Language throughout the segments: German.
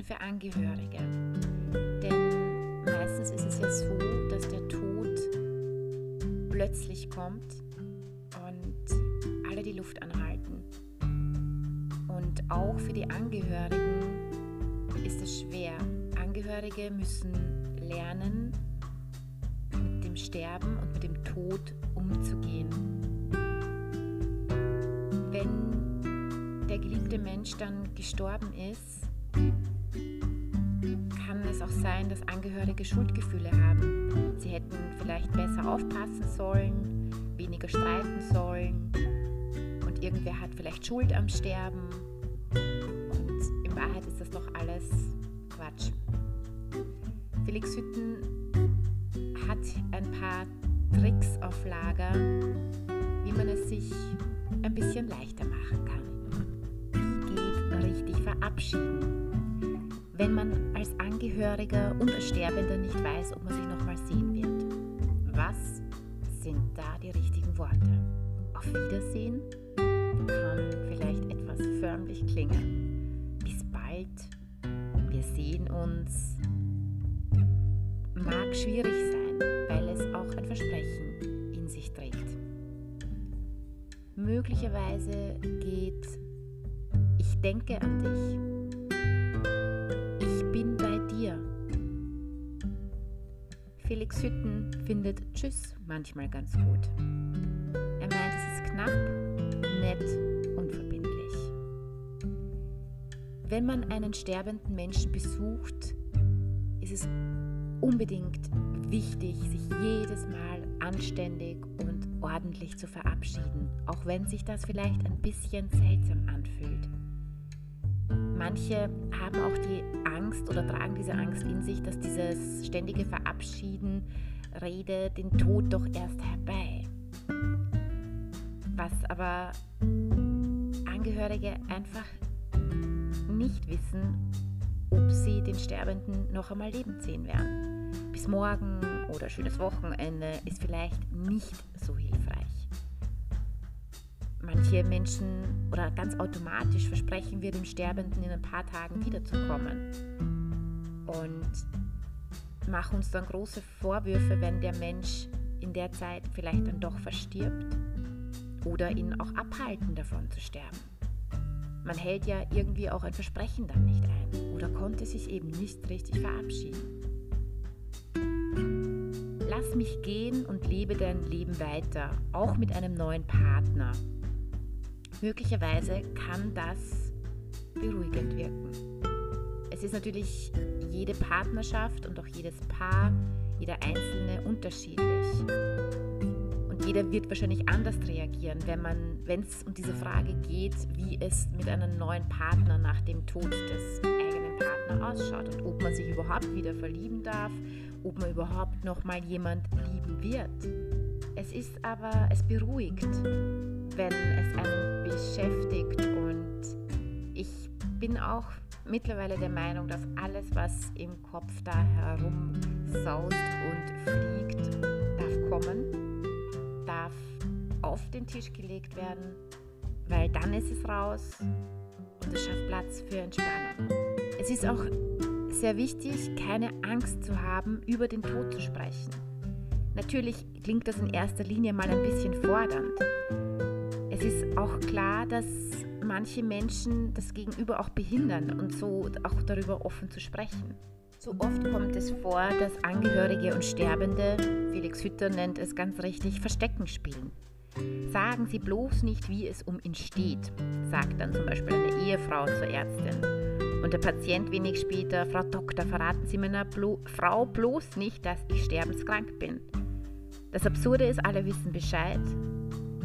für Angehörige. Denn meistens ist es ja so, dass der Tod plötzlich kommt und alle die Luft anhalten. Und auch für die Angehörigen ist es schwer. Angehörige müssen lernen, mit dem Sterben und mit dem Tod umzugehen. Wenn der geliebte Mensch dann gestorben ist, es auch sein, dass Angehörige Schuldgefühle haben. Sie hätten vielleicht besser aufpassen sollen, weniger streiten sollen und irgendwer hat vielleicht Schuld am Sterben. Und in Wahrheit ist das doch alles Quatsch. Felix Hütten hat ein paar Tricks auf Lager, wie man es sich ein bisschen leichter machen kann. Wie geht richtig verabschieden, wenn man als Angehöriger und als Sterbender nicht weiß, ob man sich nochmal sehen wird? Was sind da die richtigen Worte? Auf Wiedersehen kann vielleicht etwas förmlich klingen. Bis bald, wir sehen uns, mag schwierig sein, weil es auch ein Versprechen in sich trägt. Möglicherweise geht Ich denke an dich. Felix Hütten findet Tschüss manchmal ganz gut. Er meint, es ist knapp, nett, unverbindlich. Wenn man einen sterbenden Menschen besucht, ist es unbedingt wichtig, sich jedes Mal anständig und ordentlich zu verabschieden, auch wenn sich das vielleicht ein bisschen seltsam anfühlt. Manche haben auch die Angst oder tragen diese Angst in sich, dass dieses ständige Verabschieden Rede den Tod doch erst herbei. Was aber Angehörige einfach nicht wissen, ob sie den Sterbenden noch einmal lebend sehen werden bis morgen oder schönes Wochenende ist vielleicht nicht so hilfreich. Manche Menschen oder ganz automatisch versprechen wir dem Sterbenden in ein paar Tagen wiederzukommen und machen uns dann große Vorwürfe, wenn der Mensch in der Zeit vielleicht dann doch verstirbt oder ihn auch abhalten davon zu sterben. Man hält ja irgendwie auch ein Versprechen dann nicht ein oder konnte sich eben nicht richtig verabschieden. Lass mich gehen und lebe dein Leben weiter, auch mit einem neuen Partner. Möglicherweise kann das beruhigend wirken. Es ist natürlich jede Partnerschaft und auch jedes Paar, jeder Einzelne unterschiedlich. Und jeder wird wahrscheinlich anders reagieren, wenn es um diese Frage geht, wie es mit einem neuen Partner nach dem Tod des eigenen Partners ausschaut und ob man sich überhaupt wieder verlieben darf ob man überhaupt noch mal jemand lieben wird. Es ist aber, es beruhigt, wenn es einen beschäftigt und ich bin auch mittlerweile der Meinung, dass alles, was im Kopf da herum saust und fliegt, darf kommen, darf auf den Tisch gelegt werden, weil dann ist es raus und es schafft Platz für Entspannung. Es ist auch sehr wichtig, keine Angst zu haben, über den Tod zu sprechen. Natürlich klingt das in erster Linie mal ein bisschen fordernd. Es ist auch klar, dass manche Menschen das Gegenüber auch behindern und so auch darüber offen zu sprechen. So oft kommt es vor, dass Angehörige und Sterbende, Felix Hütter nennt es ganz richtig, Verstecken spielen. Sagen Sie bloß nicht, wie es um ihn steht, sagt dann zum Beispiel eine Ehefrau zur Ärztin. Und der Patient wenig später, Frau Doktor, verraten Sie meiner Blo Frau bloß nicht, dass ich sterbenskrank bin. Das Absurde ist, alle wissen Bescheid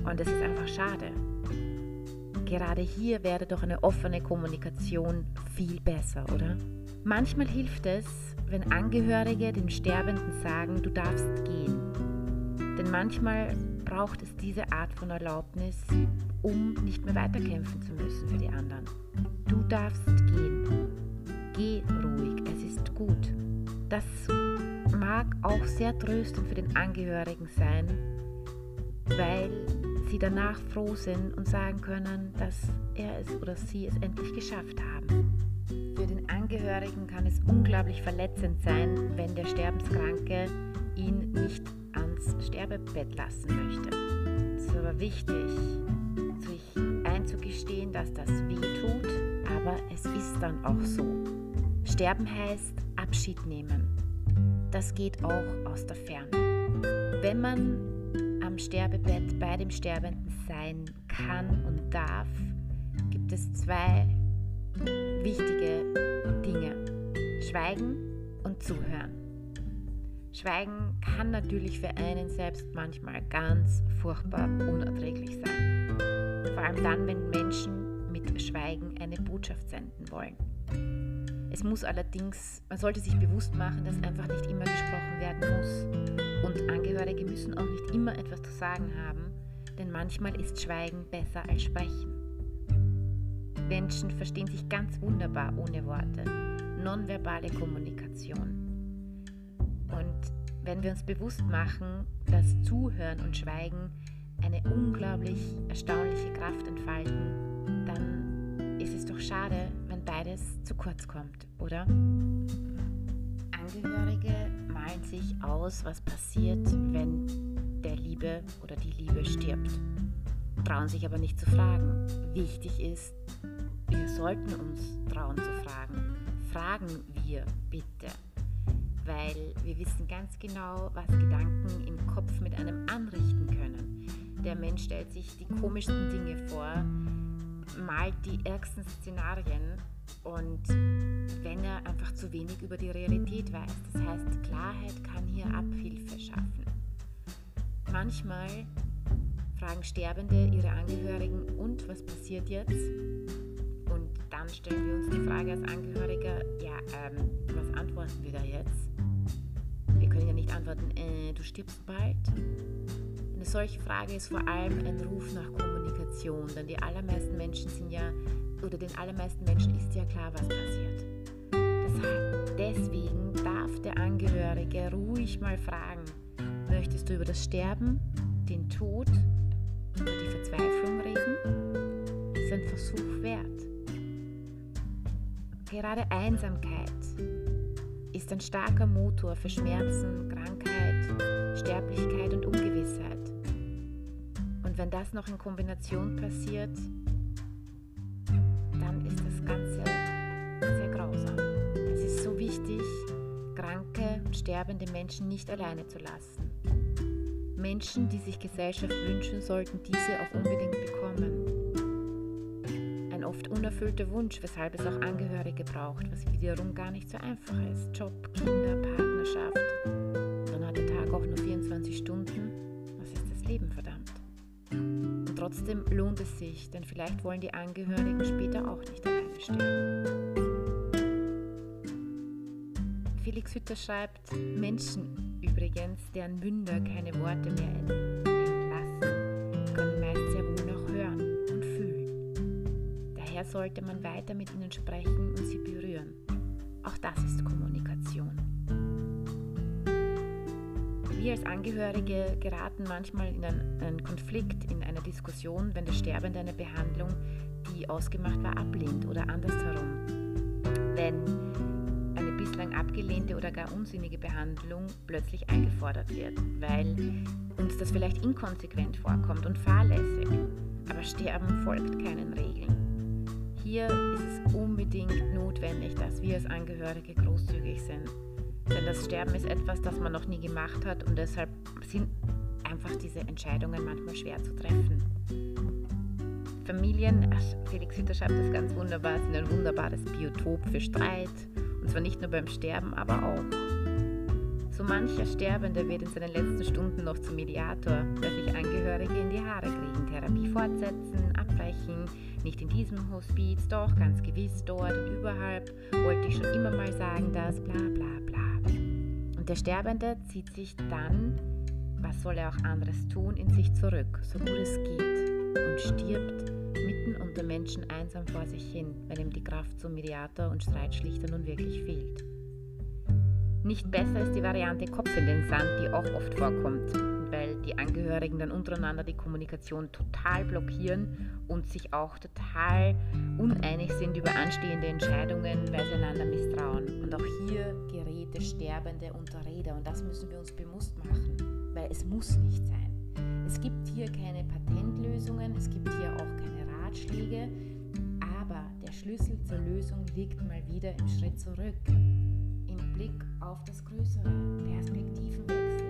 und es ist einfach schade. Gerade hier wäre doch eine offene Kommunikation viel besser, oder? Manchmal hilft es, wenn Angehörige dem Sterbenden sagen, du darfst gehen. Denn manchmal braucht es diese Art von Erlaubnis, um nicht mehr weiterkämpfen zu müssen für die anderen. Du darfst gehen. Geh ruhig, es ist gut. Das mag auch sehr tröstend für den Angehörigen sein, weil sie danach froh sind und sagen können, dass er es oder sie es endlich geschafft haben. Für den Angehörigen Angehörigen kann es unglaublich verletzend sein, wenn der Sterbenskranke ihn nicht ans Sterbebett lassen möchte. Es ist aber wichtig, sich einzugestehen, dass das weh tut, aber es ist dann auch so. Sterben heißt Abschied nehmen. Das geht auch aus der Ferne. Wenn man am Sterbebett bei dem Sterbenden sein kann und darf, gibt es zwei wichtige Dinge. Schweigen und zuhören. Schweigen kann natürlich für einen selbst manchmal ganz furchtbar unerträglich sein. Vor allem dann, wenn Menschen mit Schweigen eine Botschaft senden wollen. Es muss allerdings, man sollte sich bewusst machen, dass einfach nicht immer gesprochen werden muss. Und Angehörige müssen auch nicht immer etwas zu sagen haben, denn manchmal ist Schweigen besser als Sprechen. Menschen verstehen sich ganz wunderbar ohne Worte. Nonverbale Kommunikation. Und wenn wir uns bewusst machen, dass Zuhören und Schweigen eine unglaublich erstaunliche Kraft entfalten, dann ist es doch schade, wenn beides zu kurz kommt, oder? Angehörige sich aus, was passiert, wenn der Liebe oder die Liebe stirbt, trauen sich aber nicht zu fragen. Wichtig ist, wir sollten uns trauen zu fragen. Fragen wir bitte. Weil wir wissen ganz genau, was Gedanken im Kopf mit einem anrichten können. Der Mensch stellt sich die komischsten Dinge vor, malt die ärgsten Szenarien und wenn er einfach zu wenig über die Realität weiß. Das heißt, Klarheit kann hier Abhilfe schaffen. Manchmal fragen Sterbende ihre Angehörigen, und was passiert jetzt? dann stellen wir uns die Frage als Angehörige, ja, ähm, was antworten wir da jetzt? Wir können ja nicht antworten, äh, du stirbst bald. Eine solche Frage ist vor allem ein Ruf nach Kommunikation, denn die allermeisten Menschen sind ja, oder den allermeisten Menschen ist ja klar, was passiert. Deswegen darf der Angehörige ruhig mal fragen, möchtest du über das Sterben, den Tod, über die Verzweiflung reden? Ist ein Versuch wert. Gerade Einsamkeit ist ein starker Motor für Schmerzen, Krankheit, Sterblichkeit und Ungewissheit. Und wenn das noch in Kombination passiert, sterbende Menschen nicht alleine zu lassen. Menschen, die sich Gesellschaft wünschen, sollten diese auch unbedingt bekommen oft unerfüllter Wunsch, weshalb es auch Angehörige braucht, was wiederum gar nicht so einfach ist. Job, Kinder, Partnerschaft. Dann hat der Tag auch nur 24 Stunden. Was ist das Leben, verdammt? Und trotzdem lohnt es sich, denn vielleicht wollen die Angehörigen später auch nicht alleine sterben. Felix Hütter schreibt, Menschen übrigens, deren Münder keine Worte mehr entlassen, können meist sehr wohl noch hören Daher sollte man weiter mit ihnen sprechen und sie berühren. Auch das ist Kommunikation. Wir als Angehörige geraten manchmal in einen Konflikt, in eine Diskussion, wenn der Sterbende eine Behandlung, die ausgemacht war, ablehnt oder andersherum. Wenn bislang abgelehnte oder gar unsinnige Behandlung plötzlich eingefordert wird, weil uns das vielleicht inkonsequent vorkommt und fahrlässig. Aber Sterben folgt keinen Regeln hier ist es unbedingt notwendig, dass wir als Angehörige großzügig sind. Denn das Sterben ist etwas, das man noch nie gemacht hat und deshalb sind einfach diese Entscheidungen manchmal schwer zu treffen. Familien, Felix Hütter schreibt das ganz wunderbar, sind ein wunderbares Biotop für Streit. Und zwar nicht nur beim Sterben, aber auch. So mancher Sterbende wird in seinen letzten Stunden noch zum Mediator, der sich Angehörige in die Haare kriegen, Therapie fortsetzen, abbrechen, nicht in diesem Hospiz, doch ganz gewiss dort und überhalb wollte ich schon immer mal sagen, dass bla bla bla. Und der Sterbende zieht sich dann, was soll er auch anderes tun, in sich zurück, so gut es geht, und stirbt mitten unter Menschen einsam vor sich hin, wenn ihm die Kraft zum Mediator und Streitschlichter nun wirklich fehlt. Nicht besser ist die Variante Kopf in den Sand, die auch oft vorkommt, weil die Angehörigen dann untereinander die Kommunikation total blockieren und sich auch total uneinig sind über anstehende Entscheidungen, weil sie einander misstrauen. Und auch hier gerät Sterbende unter Räder und das müssen wir uns bewusst machen, weil es muss nicht sein. Es gibt hier keine Patentlösungen, es gibt hier auch keine Ratschläge, aber der Schlüssel zur Lösung liegt mal wieder im Schritt zurück, im Blick auf das Größere, Perspektivenwechsel.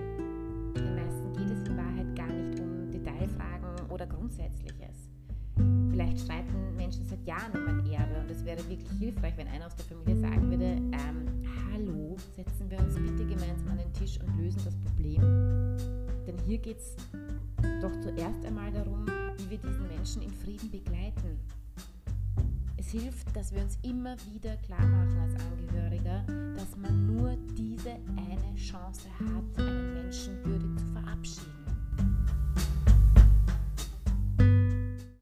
Den meisten geht es in Wahrheit gar nicht um Detailfragen oder Grundsätzliches. Vielleicht streiten Menschen seit Jahren um ein Erbe und es wäre wirklich hilfreich, wenn einer aus der Familie sagen würde, ähm, hallo, setzen wir uns bitte gemeinsam an den Tisch und lösen das Problem. Denn hier geht es doch zuerst einmal darum, wir diesen Menschen in Frieden begleiten. Es hilft, dass wir uns immer wieder klar machen als Angehöriger, dass man nur diese eine Chance hat, einen Menschen würdig